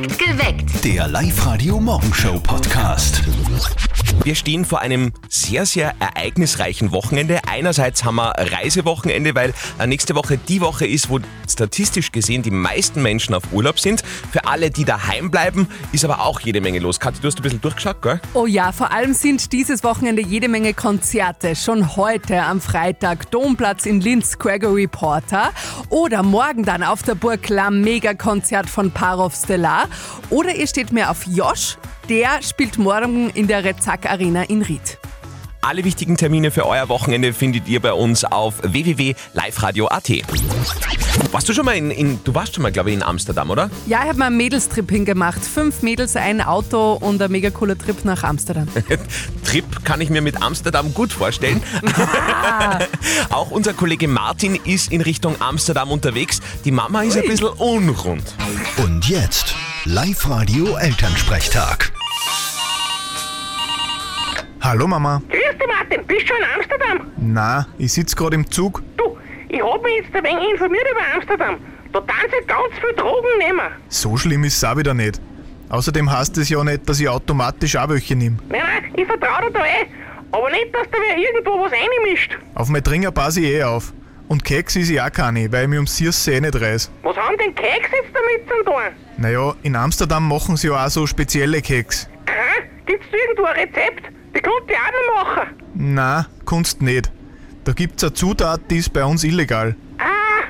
Geweckt. Der Live-Radio-Morgenshow-Podcast. Wir stehen vor einem sehr, sehr ereignisreichen Wochenende. Einerseits haben wir Reisewochenende, weil äh, nächste Woche die Woche ist, wo statistisch gesehen die meisten Menschen auf Urlaub sind. Für alle, die daheim bleiben, ist aber auch jede Menge los. Kathi, du hast ein bisschen durchgeschaut, gell? Oh ja, vor allem sind dieses Wochenende jede Menge Konzerte. Schon heute am Freitag Domplatz in Linz Gregory Porter oder morgen dann auf der Burg Lamm Megakonzert von Parov Stellar oder ihr steht mehr auf Josh, der spielt morgen in der Rezack Arena in Ried. Alle wichtigen Termine für euer Wochenende findet ihr bei uns auf www.liveradio.at. Warst du schon mal in, in du warst schon mal, glaube ich, in Amsterdam, oder? Ja, ich habe mal einen Mädelstrip hingemacht. Fünf Mädels, ein Auto und ein mega cooler Trip nach Amsterdam. Trip kann ich mir mit Amsterdam gut vorstellen. Auch unser Kollege Martin ist in Richtung Amsterdam unterwegs. Die Mama ist ein bisschen unrund. Und jetzt Live-Radio-Elternsprechtag. Hallo Mama. Grüß dich, Martin. Bist du schon in Amsterdam? Na, ich sitz gerade im Zug. Du, ich hab mich jetzt ein wenig informiert über Amsterdam. Da tun sie ganz viel Drogen nehmen. So schlimm ist es auch wieder nicht. Außerdem heißt es ja nicht, dass ich automatisch auch welche nehme. Nein, nein, ich vertraue dir da eh. Aber nicht, dass da wer irgendwo was reinmischt. Auf mein Dringer passe ich eh auf. Und Keks ist ich auch keine, weil ich mich ums Süße eh nicht reiß. Was haben denn Keks jetzt damit zu tun? Naja, in Amsterdam machen sie ja auch so spezielle Keks. Aha, gibt's da irgendwo ein Rezept? Die konnte ich auch noch machen. Na, Kunst nicht. Da gibt's eine Zutat, die ist bei uns illegal. Ah,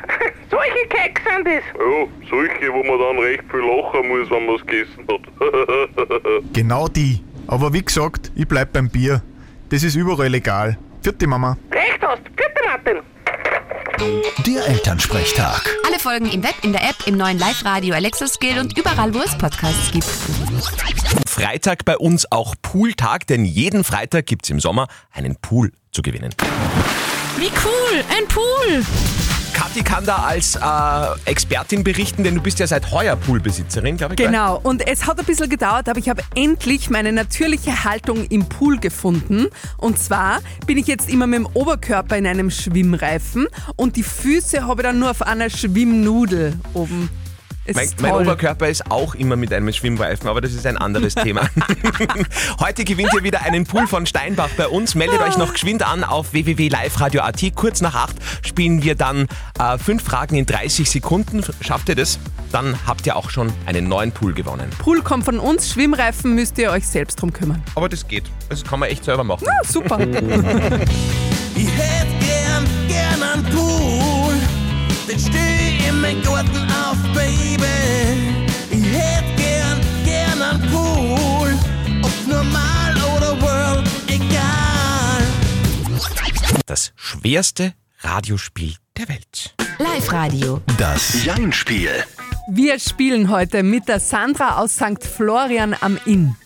solche Keks sind das. Ja, solche, wo man dann recht viel lachen muss, wenn man es gegessen hat. Genau die. Aber wie gesagt, ich bleib beim Bier. Das ist überall legal. Vierte Mama. Recht hast. Bitte, Martin. Der Elternsprechtag. Alle Folgen im Web, in der App, im neuen Live-Radio Alexa Skill und überall, wo es Podcasts gibt. Freitag bei uns auch Pooltag, denn jeden Freitag gibt's im Sommer einen Pool zu gewinnen. Wie cool, ein Pool! Kathi kann da als äh, Expertin berichten, denn du bist ja seit heuer Poolbesitzerin, glaube ich. Genau, und es hat ein bisschen gedauert, aber ich habe endlich meine natürliche Haltung im Pool gefunden. Und zwar bin ich jetzt immer mit dem Oberkörper in einem Schwimmreifen und die Füße habe ich dann nur auf einer Schwimmnudel oben. Es Mein, ist mein. Oberkörper ist auch immer mit einem Schwimmreifen, aber das ist ein anderes Thema. Heute gewinnt ihr wieder einen Pool von Steinbach bei uns. Meldet euch noch geschwind an auf www.liveradio.at. Kurz nach acht spielen wir dann äh, fünf Fragen in 30 Sekunden. Schafft ihr das? Dann habt ihr auch schon einen neuen Pool gewonnen. Pool kommt von uns, Schwimmreifen müsst ihr euch selbst drum kümmern. Aber das geht. Das kann man echt selber machen. Ah, super. Ich hätt gern, gern einen Pool, den steh in mein Garten auf, Baby. Ich hätt gern, gern einen Pool, ob normal oder World, egal. Das schwerste Radiospiel der Welt. Live-Radio. Das Jein-Spiel. Wir spielen heute mit der Sandra aus St. Florian am Inn.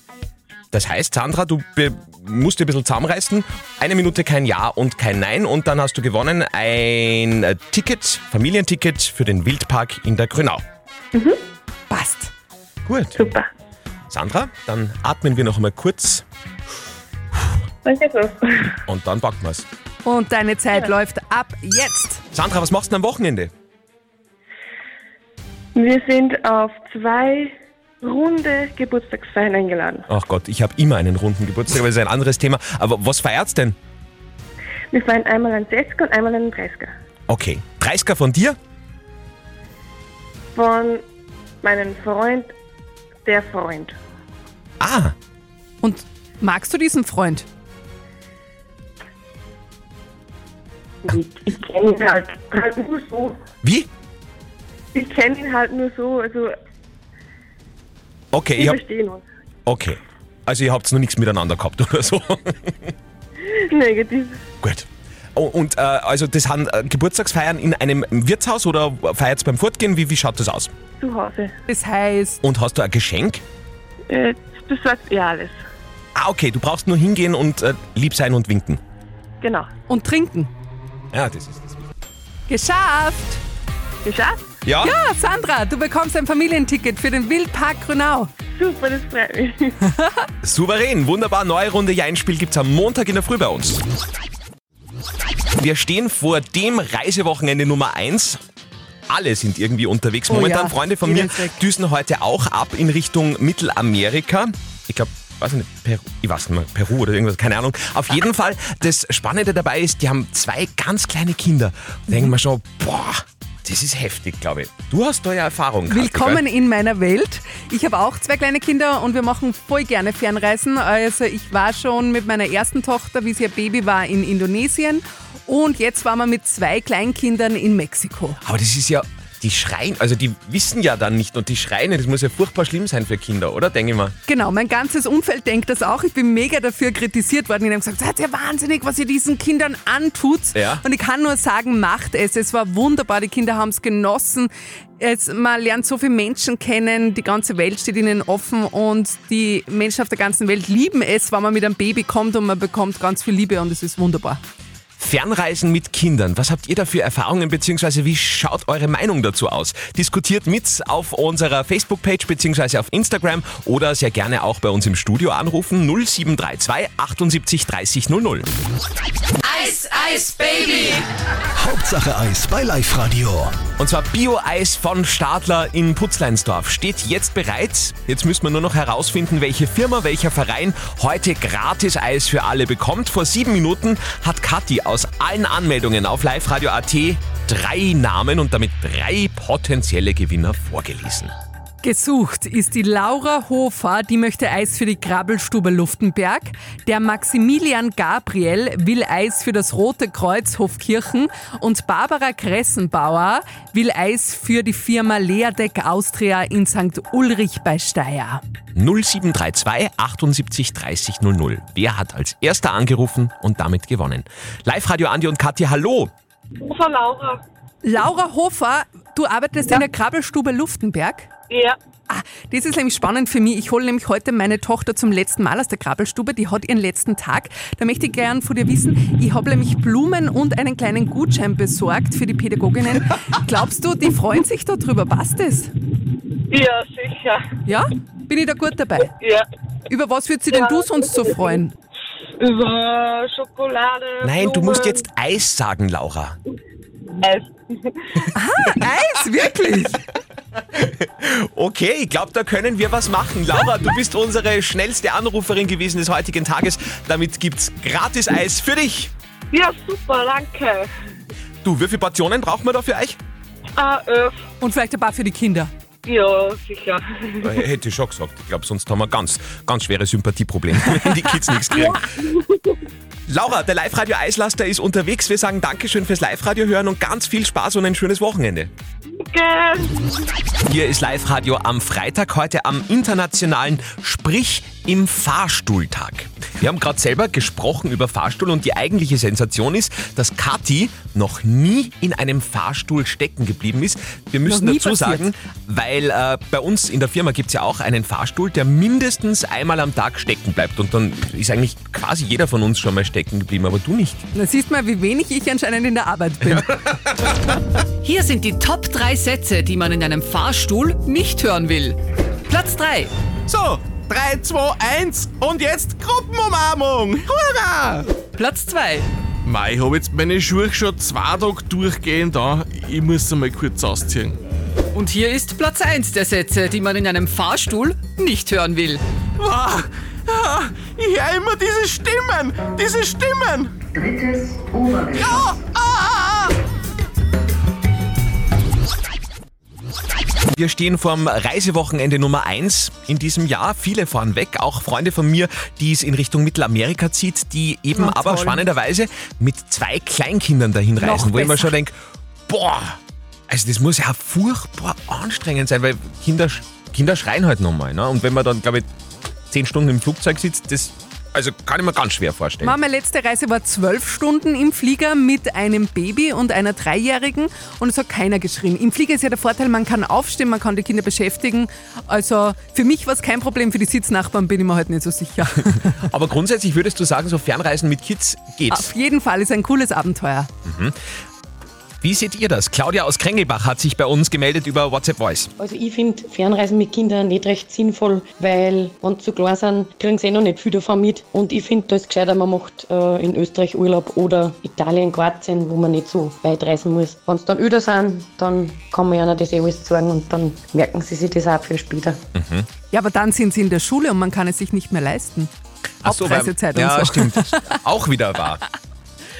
Das heißt, Sandra, du be- musst dir ein bisschen zusammenreißen. Eine Minute kein Ja und kein Nein und dann hast du gewonnen ein Ticket, Familienticket für den Wildpark in der Grünau. Passt. Gut. Super. Sandra, dann atmen wir noch einmal kurz Danke so. und dann packen wir's. Und deine Zeit läuft ab jetzt. Sandra, was machst du denn am Wochenende? Wir sind auf zwei runde Geburtstagsfeiern eingeladen. Ach Gott, ich habe immer einen runden Geburtstag, aber das ist ein anderes Thema. Aber was feiert's denn? Wir feiern einmal einen 60er und einmal einen 30er. Okay. 30er von dir? Von meinem Freund, der Freund. Ah, Und magst du diesen Freund? Ich, ich kenne ihn halt, halt nur so. wie? Ich kenne ihn halt nur so, also Okay, wir ich hab, verstehen uns. okay. Also ihr habt noch nichts miteinander gehabt oder so. Negativ. Gut. Oh, und äh, also das sind äh, Geburtstagsfeiern in einem Wirtshaus oder feiert beim Fortgehen? Wie, wie schaut das aus? Zu Hause. Das heißt, Und hast du ein Geschenk? Äh, du sagst ja alles. Ah, okay, du brauchst nur hingehen und äh, lieb sein und winken. Genau. und trinken. Ja, das ist das. Geschafft! Geschafft? Ja? Ja, Sandra, du bekommst ein Familienticket für den Wildpark Grünau. Super, das freut mich. Souverän, wunderbar. Neue Runde Jeinspiel gibt's am Montag in der Früh bei uns. Wir stehen vor dem Reisewochenende Nummer 1. alle sind irgendwie unterwegs. Oh Momentan ja, Freunde von mir düsen heute auch ab in Richtung Mittelamerika. Ich glaube, weiß ich nicht, Peru, ich weiß nicht mehr, Peru oder irgendwas, keine Ahnung. Auf jeden Fall, das Spannende dabei ist, die haben zwei ganz kleine Kinder. Da denken wir schon, boah, das ist heftig, glaube ich. Du hast da ja Erfahrung. Kathi, Willkommen gell? in meiner Welt. Ich habe auch zwei kleine Kinder und wir machen voll gerne Fernreisen. Also ich war schon mit meiner ersten Tochter, wie sie ein Baby war, in Indonesien und jetzt waren wir mit zwei Kleinkindern in Mexiko. Aber das ist ja, die schreien, also die wissen ja dann nicht und die schreien, das muss ja furchtbar schlimm sein für Kinder, oder? Denke ich mal. Genau, mein ganzes Umfeld denkt das auch. Ich bin mega dafür kritisiert worden. Die haben gesagt, seid ihr wahnsinnig, was ihr diesen Kindern antut. Ja. Und ich kann nur sagen, macht es. Es war wunderbar, die Kinder haben es genossen. Es, man lernt so viele Menschen kennen, die ganze Welt steht ihnen offen und die Menschen auf der ganzen Welt lieben es, wenn man mit einem Baby kommt und man bekommt ganz viel Liebe und es ist wunderbar. Fernreisen mit Kindern. Was habt ihr da für Erfahrungen beziehungsweise wie schaut eure Meinung dazu aus? Diskutiert mit auf unserer Facebook-Page beziehungsweise auf Instagram oder sehr gerne auch bei uns im Studio anrufen 0732 78 30 00. Eis, Eis, Baby. Hauptsache Eis bei Live Radio. Und zwar Bio-Eis von Stadler in Putzleinsdorf steht jetzt bereit. Jetzt müssen wir nur noch herausfinden, welche Firma, welcher Verein heute gratis Eis für alle bekommt. Vor sieben Minuten hat Kathi aus allen Anmeldungen auf liveradio.at drei Namen und damit drei potenzielle Gewinner vorgelesen. Gesucht ist die Laura Hofer, die möchte Eis für die Krabbelstube Luftenberg. Der Maximilian Gabriel will Eis für das Rote Kreuz Hofkirchen. Und Barbara Kressenbauer will Eis für die Firma Leadeck Austria in St. Ulrich bei Steyr. 0732 78 30 00. Wer hat als erster angerufen und damit gewonnen? Live-Radio Andi und Katja, hallo! Frau Laura. Laura Hofer, du arbeitest in der Krabbelstube Luftenberg. Ja. Ah, das ist nämlich spannend für mich. Ich hole nämlich heute meine Tochter zum letzten Mal aus der Krabbelstube. Die hat ihren letzten Tag. Da möchte ich gern von dir wissen, ich habe nämlich Blumen und einen kleinen Gutschein besorgt für die Pädagoginnen. Glaubst du, die freuen sich darüber? Passt das? Ja, sicher. Ja? Bin ich da gut dabei? Ja. Über was würdest du denn du sonst so freuen? Über Schokolade. Nein, du musst Blumen, jetzt Eis sagen, Laura. Eis. Eis, wirklich? Okay, ich glaube, da können wir was machen. Laura, du bist unsere schnellste Anruferin gewesen des heutigen Tages. Damit gibt's gratis Eis für dich. Ja, super, danke. Du, wie viele Portionen brauchen wir da für euch? Ah, öff. Und vielleicht ein paar für die Kinder. Ja, sicher. Äh, Hätte ich schon gesagt. Ich glaube, sonst haben wir ganz, ganz schwere Sympathieprobleme, wenn die Kids nichts kriegen. Laura, der Live-Radio Eislaster ist unterwegs. Wir sagen Dankeschön fürs Live-Radio hören und ganz viel Spaß und ein schönes Wochenende. Danke. Hier ist Live-Radio am Freitag, heute am internationalen Sprich im Fahrstuhltag. Wir haben gerade selber gesprochen über Fahrstuhl und die eigentliche Sensation ist, dass Kathi noch nie in einem Fahrstuhl stecken geblieben ist. Wir müssen dazu passiert. sagen, weil äh, bei uns in der Firma gibt es ja auch einen Fahrstuhl, der mindestens einmal am Tag stecken bleibt. Und dann ist eigentlich quasi jeder von uns schon mal stecken geblieben, aber du nicht. Da siehst mal, wie wenig ich anscheinend in der Arbeit bin. Hier sind die Top 3 Sätze, die man in einem Fahrstuhl nicht hören will. Platz 3. So, 3, 2, 1 und jetzt Gruppenumarmung. Hurra! Platz 2. Mei, ich habe jetzt meine Schuhe schon zwei Tage durchgehend da. Ich muss sie mal kurz ausziehen. Und hier ist Platz 1 der Sätze, die man in einem Fahrstuhl nicht hören will. Ah, ah, ich höre immer diese Stimmen, diese Stimmen. Drittes Obergeschoss. Ja, ah. Wir stehen vorm Reisewochenende Nummer 1 in diesem Jahr. Viele fahren weg, auch Freunde von mir, die es in Richtung Mittelamerika zieht, die eben Na, aber toll. spannenderweise mit zwei Kleinkindern dahin reisen, wo ich mir schon denke, boah, also das muss ja furchtbar anstrengend sein, weil Kinder, Kinder schreien halt nochmal. Ne? Und wenn man dann, glaube ich, zehn Stunden im Flugzeug sitzt, das also kann ich mir ganz schwer vorstellen. Meine letzte Reise war zwölf Stunden im Flieger mit einem Baby und einer Dreijährigen und es hat keiner geschrien. Im Flieger ist ja der Vorteil, man kann aufstehen, man kann die Kinder beschäftigen. Also für mich war es kein Problem, für die Sitznachbarn bin ich mir halt nicht so sicher. Aber grundsätzlich würdest du sagen, so Fernreisen mit Kids geht. Auf jeden Fall ist ein cooles Abenteuer. Wie seht ihr das? Claudia aus Krengelbach hat sich bei uns gemeldet über WhatsApp Voice. Also ich finde Fernreisen mit Kindern nicht recht sinnvoll, weil wenn sie zu klein sind, kriegen sie eh noch nicht viel davon mit. Und ich finde, da ist gescheiter, man macht äh, in Österreich Urlaub oder Italien, Kroatien, wo man nicht so weit reisen muss. Wenn sie dann öder sind, dann kann man ihnen das eh alles sagen und dann merken sie sich das auch für später. Ja, aber dann sind sie in der Schule und man kann es sich nicht mehr leisten. Ach so, weil- Abreisezeit ja, und so. stimmt. Auch wieder wahr.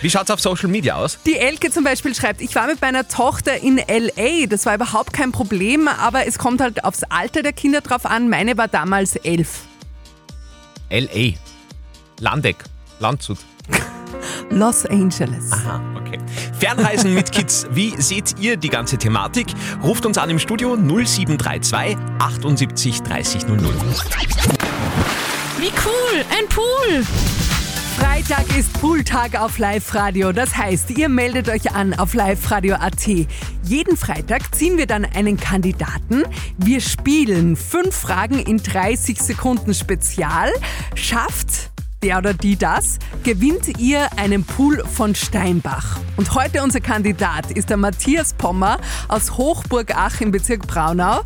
Wie schaut's auf Social Media aus? Die Elke zum Beispiel schreibt, ich war mit meiner Tochter in L.A., das war überhaupt kein Problem, aber es kommt halt aufs Alter der Kinder drauf an. Meine war damals elf. LA. Landeck. Landshut. Los Angeles. Aha, okay. Fernreisen mit Kids. Wie seht ihr die ganze Thematik? Ruft uns an im Studio 0732 78 30 00. Wie cool, ein Pool! Ist Pooltag auf Live-Radio. Das heißt, ihr meldet euch an auf liveradio.at. Jeden Freitag ziehen wir dann einen Kandidaten. Wir spielen fünf Fragen in 30 Sekunden Spezial. Schafft der oder die das, gewinnt ihr einen Pool von Steinbach. Und heute unser Kandidat ist der Matthias Pommer aus Hochburg-Ach im Bezirk Braunau.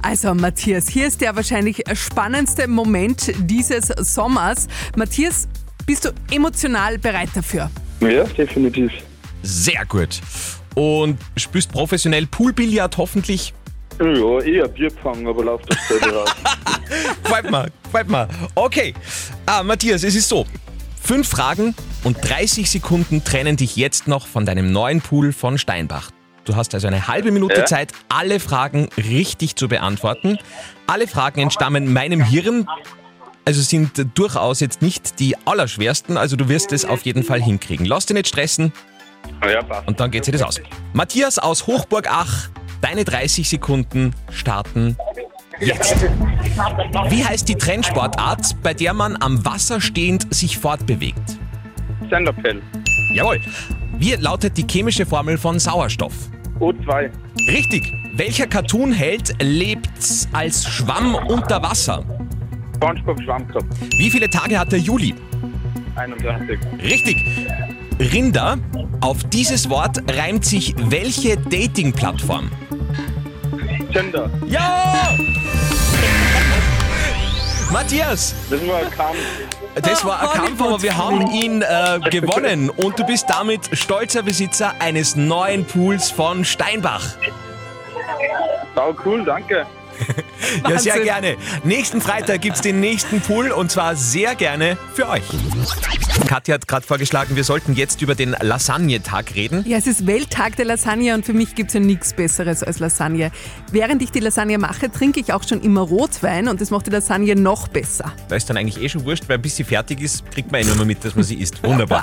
Also Matthias, hier ist der wahrscheinlich spannendste Moment dieses Sommers. Matthias, bist du emotional bereit dafür? Ja, definitiv. Sehr gut. Und spielst professionell Poolbillard hoffentlich? Ja, eher Bierpfang, aber lauf das selber raus. Gefällt mir, gefällt mir. Okay. Ah, Matthias, es ist so. Fünf Fragen und 30 Sekunden trennen dich jetzt noch von deinem neuen Pool von Steinbach. Du hast also eine halbe Minute Ja. Zeit, alle Fragen richtig zu beantworten. Alle Fragen entstammen meinem Hirn, also sind durchaus jetzt nicht die allerschwersten, also du wirst es auf jeden Fall hinkriegen. Lass dich nicht stressen Ja, passt. und dann geht sich das aus. Matthias aus Hochburg-Ach, deine 30 Sekunden starten jetzt. Wie heißt die Trennsportart, bei der man am Wasser stehend sich fortbewegt? Stand-Up-Pen. Jawohl. Wie lautet die chemische Formel von Sauerstoff? O2. Richtig. Welcher Cartoonheld lebt als Schwamm unter Wasser? Spongebob Schwammkopf. Wie viele Tage hat der Juli? 31. Richtig. Rinder. Auf dieses Wort reimt sich welche Dating-Plattform? Gender. Ja! Matthias, Das war ein Kampf. das war ein Kampf, aber wir haben ihn äh, gewonnen und du bist damit stolzer Besitzer eines neuen Pools von Steinbach. Sau cool, danke. Ja, sehr gerne. Nächsten Freitag gibt's den nächsten Pool und zwar sehr gerne für euch. Katja hat gerade vorgeschlagen, wir sollten jetzt über den Lasagne-Tag reden. Ja, es ist Welttag der Lasagne und für mich gibt es ja nichts Besseres als Lasagne. Während ich die Lasagne mache, trinke ich auch schon immer Rotwein und das macht die Lasagne noch besser. Da ist dann eigentlich eh schon wurscht, weil bis sie fertig ist, kriegt man eh nur mit, dass man sie isst. Wunderbar.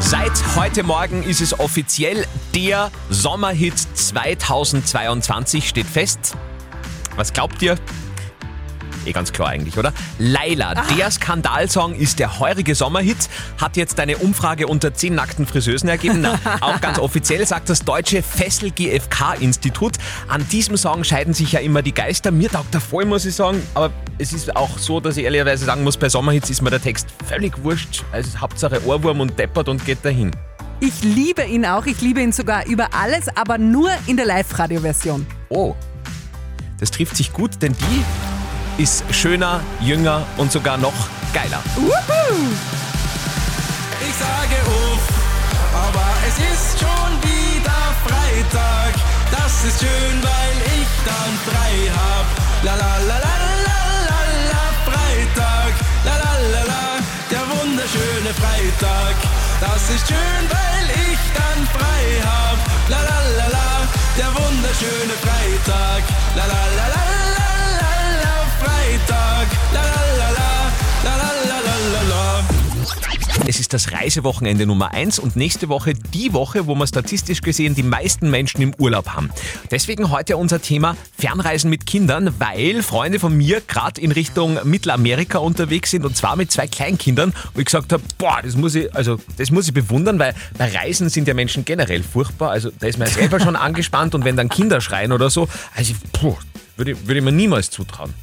Seit heute Morgen ist es offiziell der Sommerhit 2022 steht fest. Was glaubt ihr? Eh ganz klar eigentlich, oder? Laila, der Skandalsong ist der heurige Sommerhit, hat jetzt eine Umfrage unter 10 nackten Friseusen ergeben. Na, auch ganz offiziell sagt das deutsche Fessel GfK Institut. An diesem Song scheiden sich ja immer die Geister. Mir taugt er voll, muss ich sagen. Aber es ist auch so, dass ich ehrlicherweise sagen muss, bei Sommerhits ist mir der Text völlig wurscht. Also Hauptsache Ohrwurm und deppert und geht dahin. Ich liebe ihn auch, ich liebe ihn sogar über alles, aber nur in der Live-Radio-Version. Oh, das trifft sich gut, denn die ist schöner, jünger und sogar noch geiler. Ich sage uff, aber es ist schon wieder Freitag. Das ist schön, weil ich dann frei hab. La la la la la la la Freitag. La la la la, der wunderschöne Freitag. Das ist schön, weil ich dann frei hab. La la la la, der wunderschöne Freitag. La la la la Es ist das Reisewochenende Nummer 1 und nächste Woche die Woche, wo wir statistisch gesehen die meisten Menschen im Urlaub haben. Deswegen heute unser Thema Fernreisen mit Kindern, weil Freunde von mir gerade in Richtung Mittelamerika unterwegs sind und zwar mit zwei Kleinkindern und ich gesagt habe, boah, das muss ich, also das muss ich bewundern, weil bei Reisen sind ja Menschen generell furchtbar. Also da ist man selber schon angespannt und wenn dann Kinder schreien oder so, also puh, würde, würde ich mir niemals zutrauen.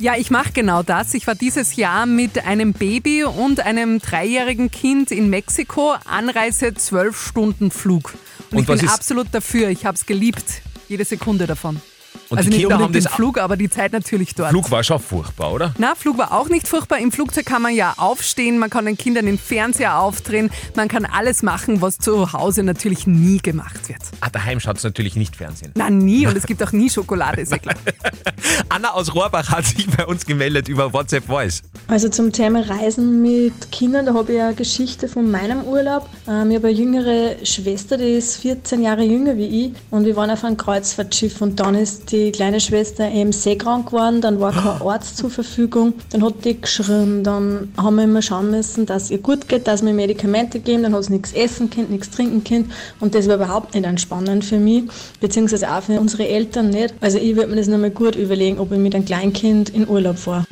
Ja, ich mache genau das. Ich war dieses Jahr mit einem Baby und einem dreijährigen Kind in Mexiko. Anreise zwölf Stunden Flug. Und, Und ich bin absolut dafür. Ich habe es geliebt. Jede Sekunde davon. Und also die nicht haben unbedingt das den Flug, aber die Zeit natürlich dort. Flug war schon furchtbar, oder? Na, Flug war auch nicht furchtbar. Im Flugzeug kann man ja aufstehen, man kann den Kindern den Fernseher aufdrehen, man kann alles machen, was zu Hause natürlich nie gemacht wird. Ah, daheim schaut es natürlich nicht Fernsehen. Na, nie und es gibt auch nie Schokolade, ist ja klar. Anna aus Rohrbach hat sich bei uns gemeldet über WhatsApp Voice. Also zum Thema Reisen mit Kindern, da habe ich eine Geschichte von meinem Urlaub. Ähm, ich habe eine jüngere Schwester, die ist 14 Jahre jünger wie ich und wir waren auf einem Kreuzfahrtschiff und dann ist die kleine Schwester eben seekrank geworden, dann war kein Arzt zur Verfügung, dann hat die geschrien, dann haben wir immer schauen müssen, dass ihr gut geht, dass wir Medikamente geben, dann hat sie nichts essen können, nichts trinken können und das war überhaupt nicht entspannend für mich, beziehungsweise auch für unsere Eltern nicht. Also ich würde mir das nochmal gut überlegen, ob ich mit einem Kleinkind in Urlaub fahre.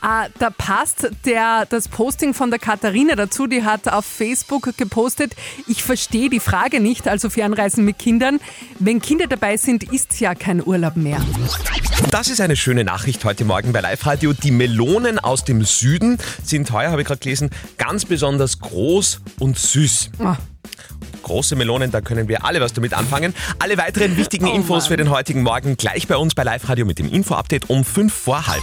Ah, da passt der, das Posting von der Katharina dazu. Die hat auf Facebook gepostet, ich verstehe die Frage nicht, also Fernreisen mit Kindern. Wenn Kinder dabei sind, ist ja kein Urlaub mehr. Das ist eine schöne Nachricht heute Morgen bei Live Radio. Die Melonen aus dem Süden sind heuer, habe ich gerade gelesen, ganz besonders groß und süß. Ah. Große Melonen, da können wir alle was damit anfangen. Alle weiteren wichtigen Infos für den heutigen Morgen gleich bei uns bei Live Radio mit dem Info-Update um 5 vor halb.